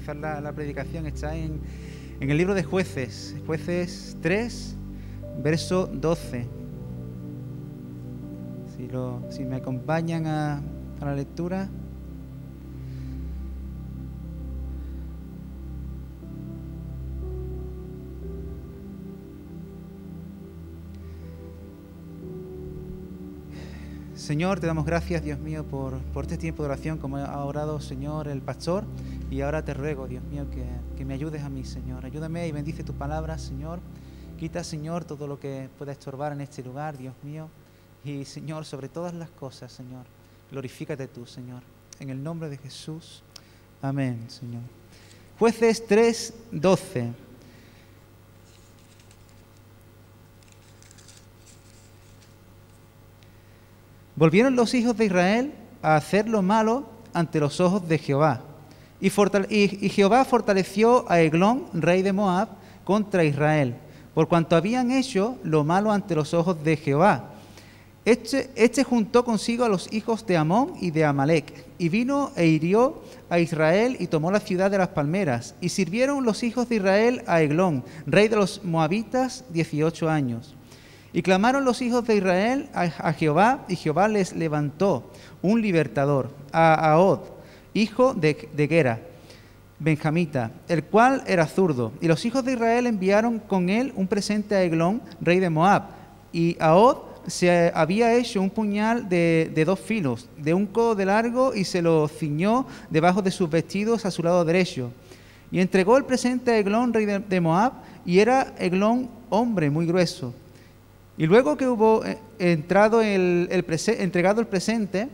comenzar la, predicación, está en, el libro de jueces, jueces 3, verso 12. Si, me acompañan a, a la lectura. Señor, te damos gracias, Dios mío, por, por este tiempo de oración, como ha orado, Señor, el pastor. Y ahora te ruego, Dios mío, que, que me ayudes a mí, Señor. Ayúdame y bendice tu palabra, Señor. Quita, Señor, todo lo que pueda estorbar en este lugar, Dios mío. Y, Señor, sobre todas las cosas, Señor, glorifícate tú, Señor. En el nombre de Jesús. Amén, Señor. Jueces 3, 12. Volvieron los hijos de Israel a hacer lo malo ante los ojos de Jehová. Y, Jehová fortaleció a Eglón, rey de Moab, contra Israel, por cuanto habían hecho lo malo ante los ojos de Jehová. Este, este juntó consigo a los hijos de Amón y de Amalek, y vino e hirió a Israel y tomó la ciudad de las palmeras. Y sirvieron los hijos de Israel a Eglón, rey de los moabitas, 18 años. Y clamaron los hijos de Israel a, a Jehová, y Jehová les levantó un libertador, a Ahod, hijo de, de Gera, benjamita, el cual era zurdo. Y los hijos de Israel enviaron con él un presente a Eglón, rey de Moab. Y Ahod se había hecho un puñal de, de dos filos, de un codo de largo, y se lo ciñó debajo de sus vestidos a su lado derecho. Y entregó el presente a Eglón, rey de, Moab, y era Eglón hombre muy grueso. Y luego que hubo eh, entrado el, entregado el presente,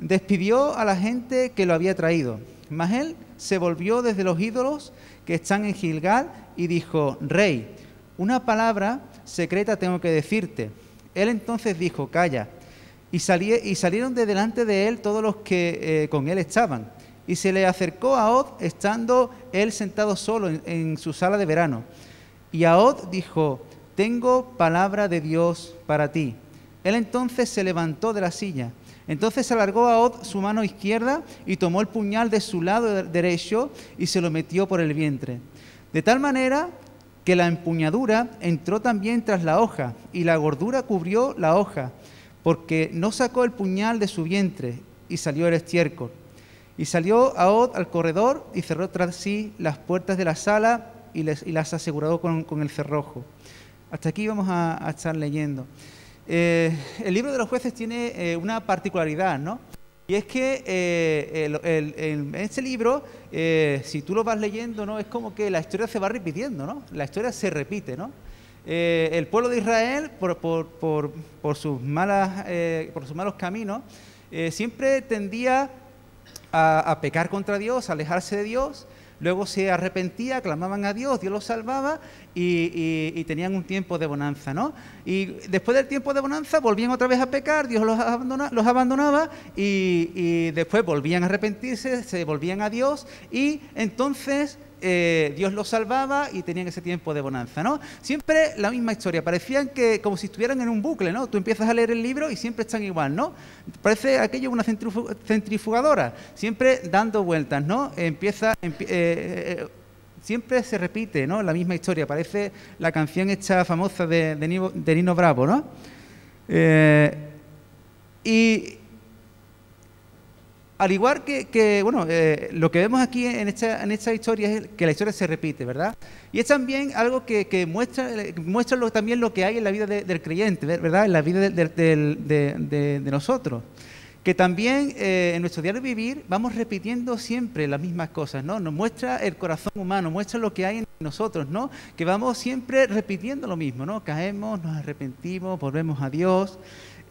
despidió a la gente que lo había traído. Mas él se volvió desde los ídolos que están en Gilgal y dijo, Rey, una palabra secreta tengo que decirte. Él entonces dijo, Calla. Y, salí- y salieron de delante de él todos los que eh, con él estaban. Y se le acercó a Od, estando él sentado solo en- en su sala de verano. Y Ahod dijo, tengo palabra de Dios para ti. Él entonces se levantó de la silla. Entonces alargó a Ahod su mano izquierda y tomó el puñal de su lado de- derecho y se lo metió por el vientre. De tal manera que la empuñadura entró también tras la hoja y la gordura cubrió la hoja, porque no sacó el puñal de su vientre y salió el estiércol. Y salió Ahod al corredor y cerró tras sí las puertas de la sala y, las aseguró con, con el cerrojo. Hasta aquí vamos a, a estar leyendo. Eh, el libro de los jueces tiene eh, una particularidad, ¿no? Y es que eh, en este libro, eh, si tú lo vas leyendo, ¿no? Es como que la historia se va repitiendo, ¿no? La historia se repite, ¿no? Eh, el pueblo de Israel, por, por- por- por sus, malas, eh, por sus malos caminos, siempre tendía a, a pecar contra Dios, a alejarse de Dios. Luego se arrepentía, clamaban a Dios, Dios los salvaba y, tenían un tiempo de bonanza, ¿no? Y después del tiempo de bonanza volvían otra vez a pecar, Dios los, los abandonaba y después volvían a arrepentirse, se volvían a Dios y entonces eh, Dios los salvaba y tenían ese tiempo de bonanza, ¿no? Siempre la misma historia, parecían que como si estuvieran en un bucle, ¿no? Tú empiezas a leer el libro y siempre están igual, ¿no? Parece aquello una centrifu- centrifugadora, siempre dando vueltas, ¿no? Empieza, empie- eh, eh, siempre se repite, ¿no? La misma historia, parece la canción esta famosa de, Nino, Bravo, ¿no? Y al igual que, que, bueno, eh, lo que vemos aquí en esta, en esta historia es que la historia se repite, ¿verdad? Y es también algo que, que muestra, eh, muestra lo- también lo que hay en la vida de- del creyente, ¿verdad? En la vida de- de- de nosotros. Que también eh, en nuestro diario vivir vamos repitiendo siempre las mismas cosas, ¿no? Nos muestra el corazón humano, muestra lo que hay en nosotros, ¿no? Que vamos siempre repitiendo lo mismo, ¿no? Caemos, nos arrepentimos, volvemos a Dios,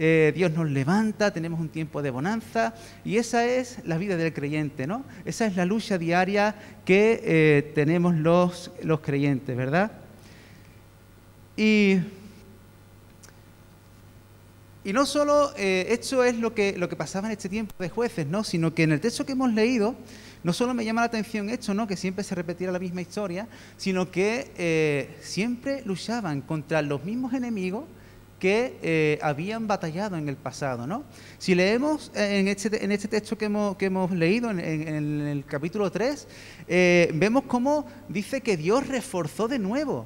eh, Dios nos levanta, tenemos un tiempo de bonanza y esa es la vida del creyente, ¿no? Esa es la lucha diaria que eh, tenemos los, los creyentes, ¿verdad? Y, y no solo eh, esto es lo que, lo que pasaba en este tiempo de jueces, ¿no? Sino que en el texto que hemos leído, no solo me llama la atención esto, ¿no? Que siempre se repetía la misma historia, sino que eh, siempre luchaban contra los mismos enemigos que eh, habían batallado en el pasado. ¿no? Si leemos en este, en este texto que hemos, que hemos leído, en, en el capítulo 3, vemos cómo dice que Dios reforzó de nuevo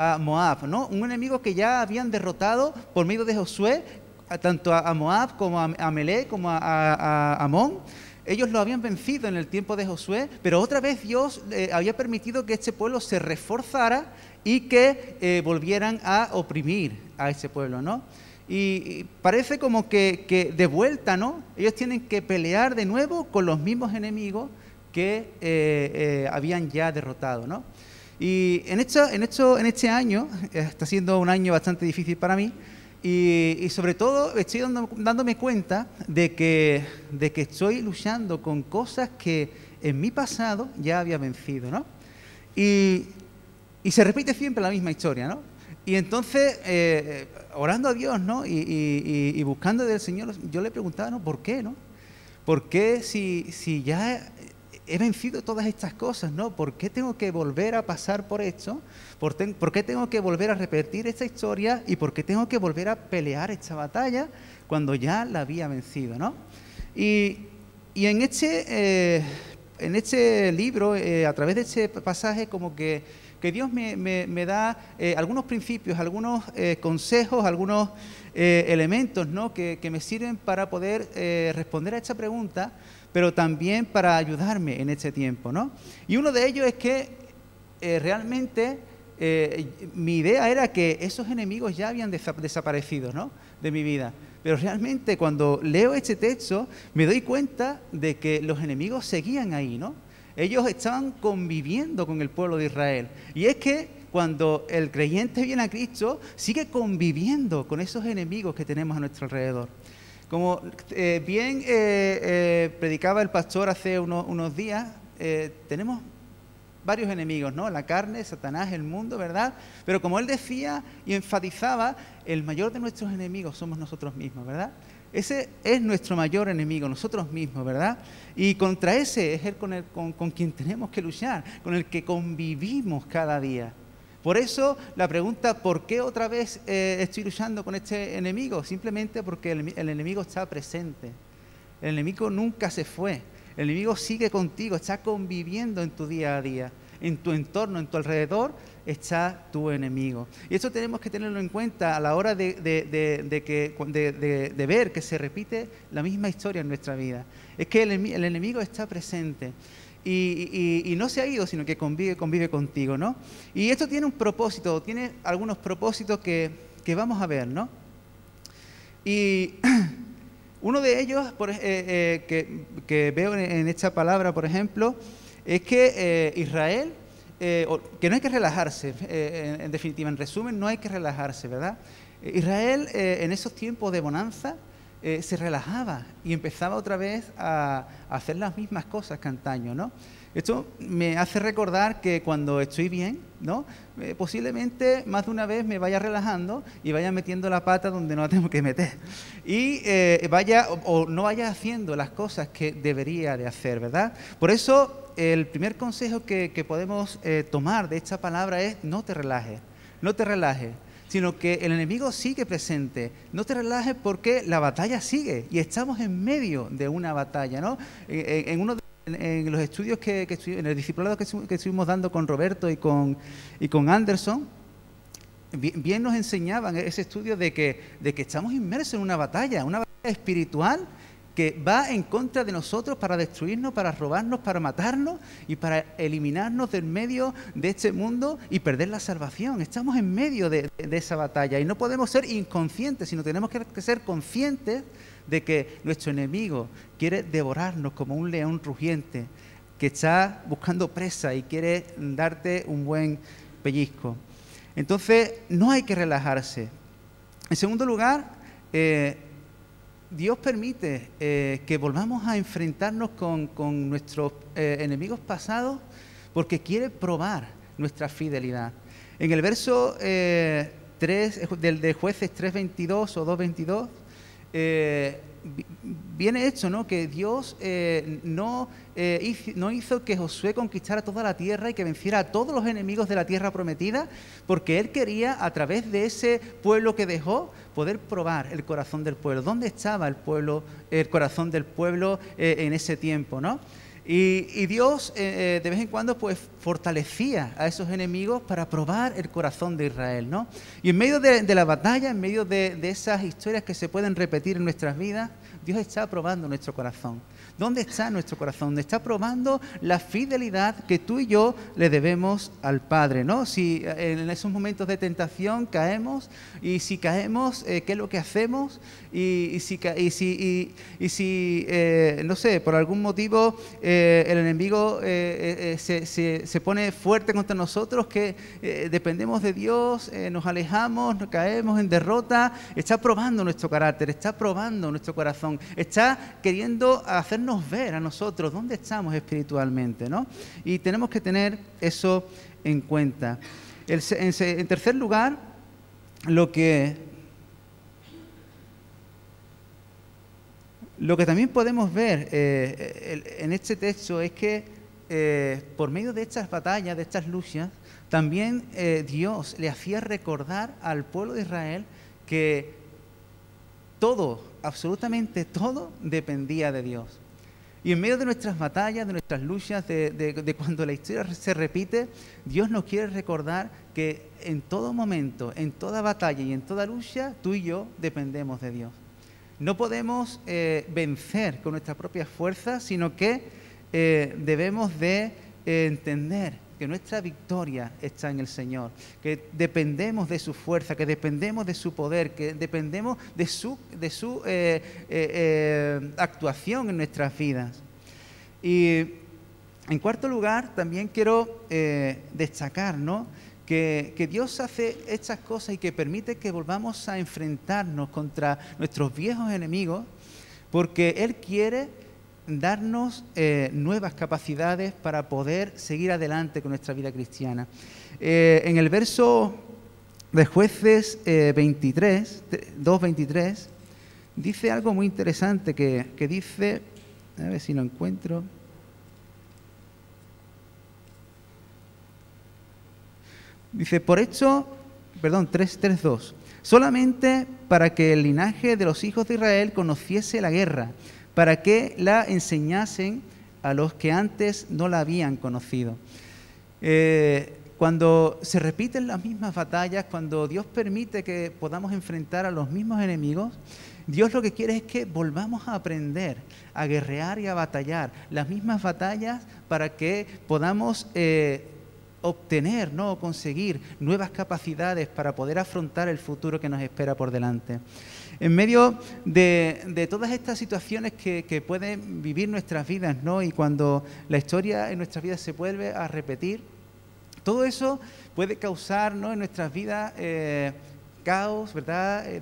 a Moab, ¿no? un enemigo que ya habían derrotado por medio de Josué, tanto a Moab como a Amelé, como a, Amón. Ellos lo habían vencido en el tiempo de Josué, pero otra vez Dios eh, había permitido que este pueblo se reforzara y que eh, volvieran a oprimir a ese pueblo, ¿no? Y, parece como que, de vuelta, ¿no? Ellos tienen que pelear de nuevo con los mismos enemigos que eh, habían ya derrotado, ¿no? Y en, este año, eh, está siendo un año bastante difícil para mí, y, sobre todo estoy dándome cuenta de que, de que estoy luchando con cosas que en mi pasado ya había vencido, ¿no? Y, y se repite siempre la misma historia, ¿no? Y entonces, eh, orando a Dios, ¿no? Y, y, buscando del Señor, yo le preguntaba, ¿no? ¿Por qué, no? ¿Por qué si, si ya he vencido todas estas cosas, ¿no? ¿Por qué tengo que volver a pasar por esto? ¿Por, qué tengo que volver a repetir esta historia? ¿Y por qué tengo que volver a pelear esta batalla cuando ya la había vencido, ¿no? Y, en, este, eh, en este libro, eh, a través de este pasaje, como que, que Dios me, da eh, algunos principios, algunos consejos, algunos elementos, ¿no? Que, que, me sirven para poder responder a esta pregunta pero también para ayudarme en este tiempo, ¿no? Y uno de ellos es que eh, realmente eh, mi idea era que esos enemigos ya habían desaparecido, ¿no? De mi vida. Pero realmente cuando leo este texto me doy cuenta de que los enemigos seguían ahí, ¿no? Ellos estaban conviviendo con el pueblo de Israel. Y es que cuando el creyente viene a Cristo, sigue conviviendo con esos enemigos que tenemos a nuestro alrededor. Como eh, bien eh, eh, predicaba el pastor hace unos días, tenemos varios enemigos, ¿no? La carne, Satanás, el mundo, ¿verdad? Pero como él decía y enfatizaba, el mayor de nuestros enemigos somos nosotros mismos, ¿verdad? Ese es nuestro mayor enemigo, nosotros mismos, ¿verdad? Y contra ese es el con, el, con quien tenemos que luchar, con el que convivimos cada día. Por eso la pregunta, ¿por qué otra vez eh, estoy luchando con este enemigo? Simplemente porque el, enemigo está presente. El enemigo nunca se fue. El enemigo sigue contigo, está conviviendo en tu día a día. En tu entorno, en tu alrededor, está tu enemigo. Y eso tenemos que tenerlo en cuenta a la hora de, ver que se repite la misma historia en nuestra vida. Es que el enemigo está presente y, no se ha ido, sino que convive, convive contigo, ¿no? Y esto tiene un propósito, tiene algunos propósitos que, vamos a ver, ¿no? Y uno de ellos eh, eh, que, veo en, esta palabra, por ejemplo, es que eh, Israel, que no hay que relajarse, en, definitiva, en resumen, no hay que relajarse, ¿verdad? Israel en esos tiempos de bonanza, eh, se relajaba y empezaba otra vez a, hacer las mismas cosas que antaño, ¿no? Esto me hace recordar que cuando estoy bien, ¿no? Eh, posiblemente más de una vez me vaya relajando y vaya metiendo la pata donde no la tengo que meter. Y eh, vaya o, no vaya haciendo las cosas que debería de hacer, ¿verdad? Por eso el primer consejo que, que podemos tomar de esta palabra es no te relajes, no te relajes sino que el enemigo sigue presente. No te relajes porque la batalla sigue y estamos en medio de una batalla, ¿no? En, uno en los estudios que, en el discipulado que, estuvimos dando con Roberto y con, y con Anderson, bien, nos enseñaban ese estudio de que, de que estamos inmersos en una batalla, una batalla espiritual que va en contra de nosotros para destruirnos, para robarnos, para matarnos y para eliminarnos del medio de este mundo y perder la salvación. Estamos en medio de, esa batalla y no podemos ser inconscientes, sino tenemos que, ser conscientes de que nuestro enemigo quiere devorarnos como un león rugiente que está buscando presa y quiere darte un buen pellizco. Entonces, no hay que relajarse. En segundo lugar, eh, Dios permite eh, que volvamos a enfrentarnos con, nuestros eh, enemigos pasados porque quiere probar nuestra fidelidad. En el verso 3 eh, del de jueces 3.22 o 2.22, bien hecho, ¿no? Que Dios eh, no, eh, hizo, no hizo que Josué conquistara toda la tierra y que venciera a todos los enemigos de la tierra prometida, porque él quería, a través de ese pueblo que dejó, poder probar el corazón del pueblo. ¿Dónde estaba el pueblo, el corazón del pueblo eh, en ese tiempo, no? Y, Dios eh, eh, de vez en cuando pues fortalecía a esos enemigos para probar el corazón de Israel, ¿no? Y en medio de, la batalla, en medio de, de, esas historias que se pueden repetir en nuestras vidas, Dios está probando nuestro corazón. ¿Dónde está nuestro corazón? Está probando la fidelidad que tú y yo le debemos al Padre, ¿no? Si eh, en esos momentos de tentación caemos y si caemos, eh, ¿qué es lo que hacemos? Y, si, y si, y, si eh, no sé, por algún motivo el enemigo se, se, pone fuerte contra nosotros, que dependemos de Dios, nos alejamos, nos caemos en derrota, está probando nuestro carácter, está probando nuestro corazón, está queriendo hacernos ver a nosotros dónde estamos espiritualmente, ¿no? Y tenemos que tener eso en cuenta. en, tercer lugar, lo que, lo que también podemos ver eh, en este texto es que eh, por medio de estas batallas, de estas luchas, también eh, Dios le hacía recordar al pueblo de Israel que todo, absolutamente todo, dependía de Dios. Y en medio de nuestras batallas, de nuestras luchas, de, cuando la historia se repite, Dios nos quiere recordar que en todo momento, en toda batalla y en toda lucha, tú y yo dependemos de Dios. No podemos eh, vencer con nuestras propias fuerzas, sino que eh, debemos de eh, entender que nuestra victoria está en el Señor, que dependemos de su fuerza, que dependemos de su poder, que dependemos de su, de su actuación en nuestras vidas. Y en cuarto lugar, también quiero destacar que, Dios hace estas cosas y que permite que volvamos a enfrentarnos contra nuestros viejos enemigos, porque Él quiere darnos eh, nuevas capacidades para poder seguir adelante con nuestra vida cristiana. Eh, en el verso de jueces 23, eh, 2.23, dice algo muy interesante que, que dice, a ver si lo encuentro. Dice, por hecho, perdón, 3.2, solamente para que el linaje de los hijos de Israel conociese la guerra para que la enseñasen a los que antes no la habían conocido. Eh, cuando se repiten las mismas batallas, cuando Dios permite que podamos enfrentar a los mismos enemigos, Dios lo que quiere es que volvamos a aprender a guerrear y a batallar las mismas batallas para que podamos eh, obtener, no conseguir nuevas capacidades para poder afrontar el futuro que nos espera por delante. En medio de, todas estas situaciones que, pueden vivir nuestras vidas, ¿no? Y cuando la historia en nuestras vidas se vuelve a repetir, todo eso puede causar ¿no? en nuestras vidas eh, caos, ¿verdad? Eh,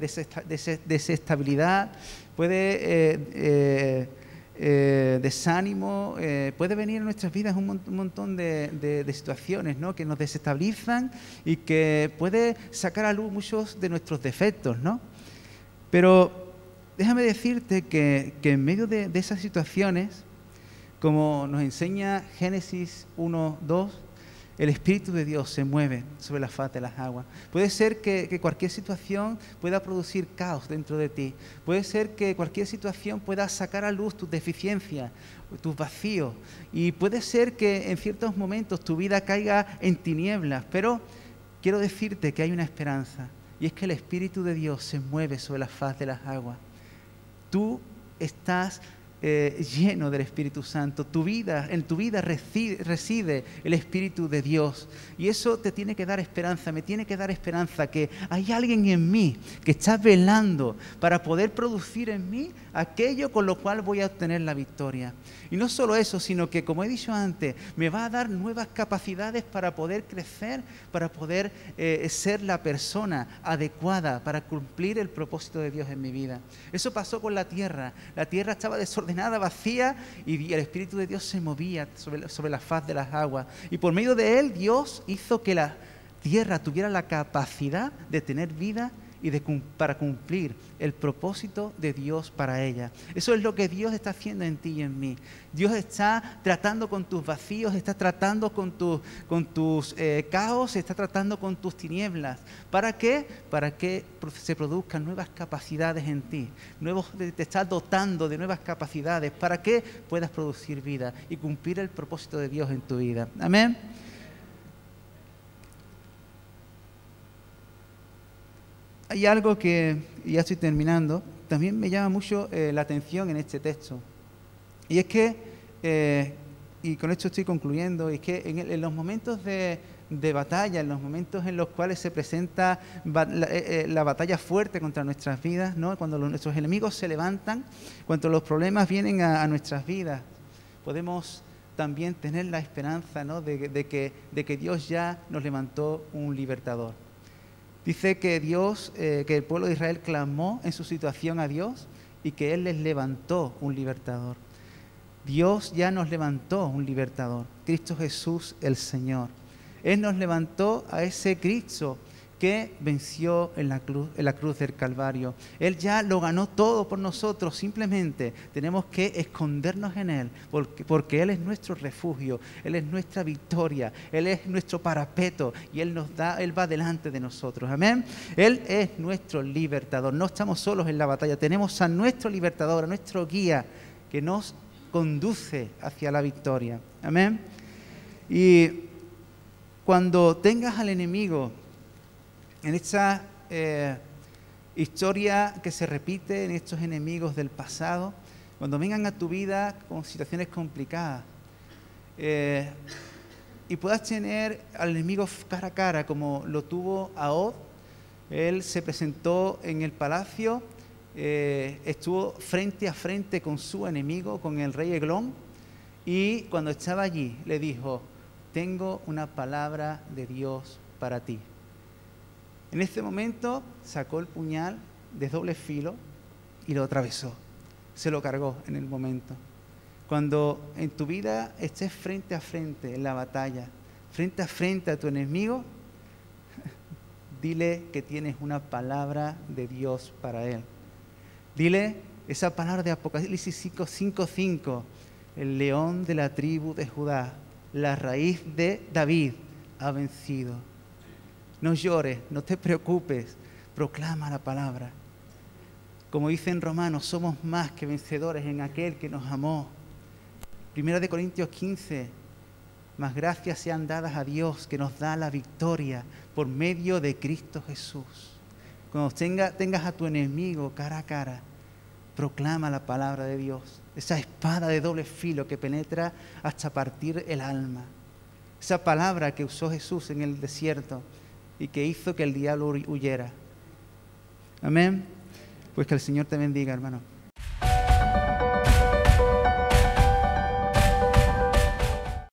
desestabilidad, puede eh, desánimo, puede venir en nuestras vidas un, montón de, situaciones ¿no? que nos desestabilizan y que puede sacar a luz muchos de nuestros defectos, ¿no? Pero déjame decirte que, en medio de, esas situaciones, como nos enseña Génesis 1, 2, el Espíritu de Dios se mueve sobre la faz de las aguas. Puede ser que, cualquier situación pueda producir caos dentro de ti. Puede ser que cualquier situación pueda sacar a luz tus deficiencias, tus vacíos. Y puede ser que en ciertos momentos tu vida caiga en tinieblas. Pero quiero decirte que hay una esperanza. Y es que el Espíritu de Dios se mueve sobre la faz de las aguas. Tú estás eh, lleno del Espíritu Santo. Tu vida, en tu vida reside, el Espíritu de Dios. Y eso te tiene que dar esperanza, me tiene que dar esperanza que hay alguien en mí que está velando para poder producir en mí aquello con lo cual voy a obtener la victoria. Y no solo eso, sino que, como he dicho antes, me va a dar nuevas capacidades para poder crecer, para poder eh, ser la persona adecuada para cumplir el propósito de Dios en mi vida. Eso pasó con la tierra. La tierra estaba desordenada, vacía, y el Espíritu de Dios se movía sobre, sobre la faz de las aguas. Y por medio de él, Dios hizo que la tierra tuviera la capacidad de tener vida y para cumplir el propósito de Dios para ella. Eso es lo que Dios está haciendo en ti y en mí. Dios está tratando con tus vacíos, está tratando con, con tus eh, caos, está tratando con tus tinieblas. ¿Para qué? Para que se produzcan nuevas capacidades en ti. Nuevos, te está dotando de nuevas capacidades para que puedas producir vida y cumplir el propósito de Dios en tu vida. Amén. Hay algo que, ya estoy terminando, también me llama mucho eh, la atención en este texto. Y es que, eh, y con esto estoy concluyendo, es que en, los momentos de, batalla, en los momentos en los cuales se presenta eh, la, batalla fuerte contra nuestras vidas, ¿no? cuando nuestros enemigos se levantan, cuando los problemas vienen a, nuestras vidas, podemos también tener la esperanza de, que, de que Dios ya nos levantó un libertador. Dice que Dios, eh, que el pueblo de Israel clamó en su situación a Dios y que Él les levantó un libertador. Dios ya nos levantó un libertador, Cristo Jesús el Señor. Él nos levantó a ese Cristo que venció en la, cruz, en la cruz del Calvario. Él ya lo ganó todo por nosotros, simplemente tenemos que escondernos en Él, porque, porque Él es nuestro refugio, Él es nuestra victoria, Él es nuestro parapeto y Él nos da, Él va delante de nosotros. Amén. Él es nuestro libertador. No estamos solos en la batalla, tenemos a nuestro libertador, a nuestro guía que nos conduce hacia la victoria. Amén. Y cuando tengas al enemigo en esta eh, historia que se repite en estos enemigos del pasado, cuando vengan a tu vida con situaciones complicadas eh, y puedas tener al enemigo cara a cara como lo tuvo Ahod, él se presentó en el palacio, eh, estuvo frente a frente con su enemigo, con el rey Eglón, y cuando estaba allí le dijo, tengo una palabra de Dios para ti. En este momento sacó el puñal de doble filo y lo atravesó. Se lo cargó en el momento. Cuando en tu vida estés frente a frente en la batalla, frente a frente a tu enemigo, dile que tienes una palabra de Dios para él. Dile esa palabra de Apocalipsis 5:5, el león de la tribu de Judá, la raíz de David, ha vencido. No llores, no te preocupes, proclama la palabra. Como dice en Romanos, somos más que vencedores en aquel que nos amó. Primera de Corintios 15, más gracias sean dadas a Dios que nos da la victoria por medio de Cristo Jesús. Cuando tengas a tu enemigo cara a cara, proclama la palabra de Dios, esa espada de doble filo que penetra hasta partir el alma. Esa palabra que usó Jesús en el desierto y que hizo que el diablo huyera. Amén. Pues que el Señor te bendiga, hermano.